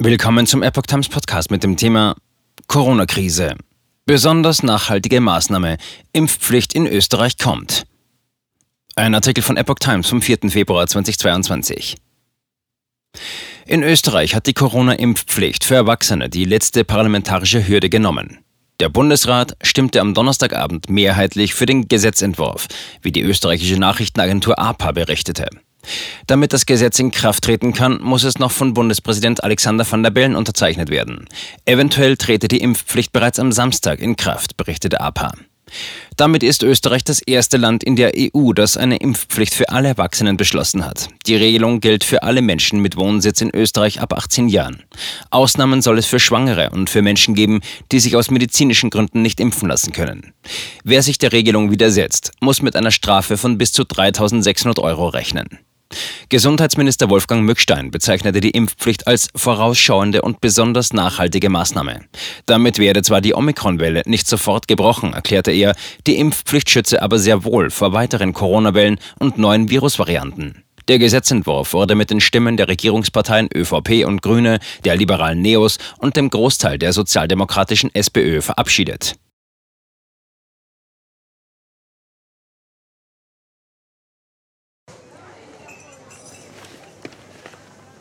Willkommen zum Epoch Times Podcast mit dem Thema Corona-Krise. Besonders nachhaltige Maßnahme. Impfpflicht in Österreich kommt. Ein Artikel von Epoch Times vom 4. Februar 2022. In Österreich hat die Corona-Impfpflicht für Erwachsene die letzte parlamentarische Hürde genommen. Der Bundesrat stimmte am Donnerstagabend mehrheitlich für den Gesetzentwurf, wie die österreichische Nachrichtenagentur APA berichtete. Damit das Gesetz in Kraft treten kann, muss es noch von Bundespräsident Alexander van der Bellen unterzeichnet werden. Eventuell trete die Impfpflicht bereits am Samstag in Kraft, berichtete APA. Damit ist Österreich das erste Land in der EU, das eine Impfpflicht für alle Erwachsenen beschlossen hat. Die Regelung gilt für alle Menschen mit Wohnsitz in Österreich ab 18 Jahren. Ausnahmen soll es für Schwangere und für Menschen geben, die sich aus medizinischen Gründen nicht impfen lassen können. Wer sich der Regelung widersetzt, muss mit einer Strafe von bis zu 3600 Euro rechnen. Gesundheitsminister Wolfgang Mückstein bezeichnete die Impfpflicht als vorausschauende und besonders nachhaltige Maßnahme. Damit werde zwar die Omikron-Welle nicht sofort gebrochen, erklärte er, die Impfpflicht schütze aber sehr wohl vor weiteren Corona-Wellen und neuen Virusvarianten. Der Gesetzentwurf wurde mit den Stimmen der Regierungsparteien ÖVP und Grüne, der liberalen Neos und dem Großteil der sozialdemokratischen SPÖ verabschiedet.